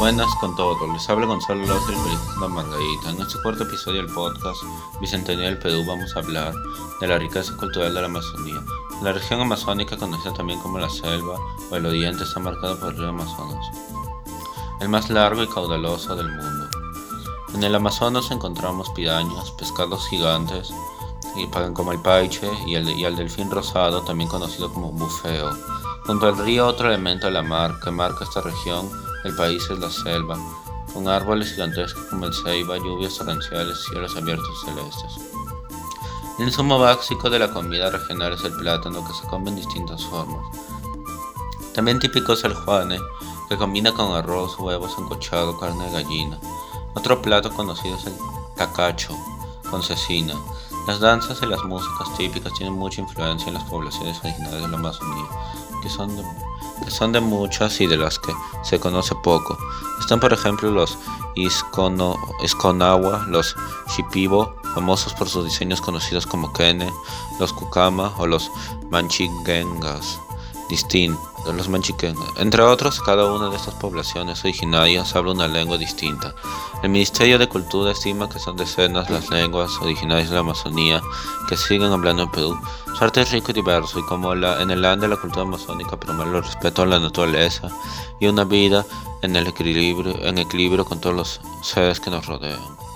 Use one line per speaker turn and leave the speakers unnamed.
Buenas con todo, les habla Gonzalo López la Margarita. En este cuarto episodio del podcast Bicentenario del Perú vamos a hablar de la riqueza cultural de la Amazonía. La región amazónica, conocida también como la selva o el oriente, está marcada por el río Amazonas, el más largo y caudaloso del mundo. En el Amazonas encontramos pirañas, pescados gigantes, como el paiche y el, y el delfín rosado, también conocido como bufeo. Junto al río, otro elemento de la mar que marca esta región el país es la selva, con árboles gigantescos como el ceiba, lluvias torrenciales, cielos abiertos celestes. El insumo básico de la comida regional es el plátano que se come en distintas formas. También típico es el juane, que combina con arroz, huevos encochado, carne de gallina. Otro plato conocido es el tacacho, con cecina. Las danzas y las músicas típicas tienen mucha influencia en las poblaciones originales de la Amazonía, que son de son de muchas y de las que se conoce poco. Están por ejemplo los Iscono, los Shipibo, famosos por sus diseños conocidos como Kene, los Kukama o los Manchigengas distintos, los manchiqueños. Entre otros, cada una de estas poblaciones originarias habla una lengua distinta. El Ministerio de Cultura estima que son decenas las lenguas originarias de la Amazonía que siguen hablando en Perú. Su arte es rico y diverso y como la, en el land de la cultura amazónica promueve el respeto a la naturaleza y una vida en el equilibrio, en equilibrio con todos los seres que nos rodean.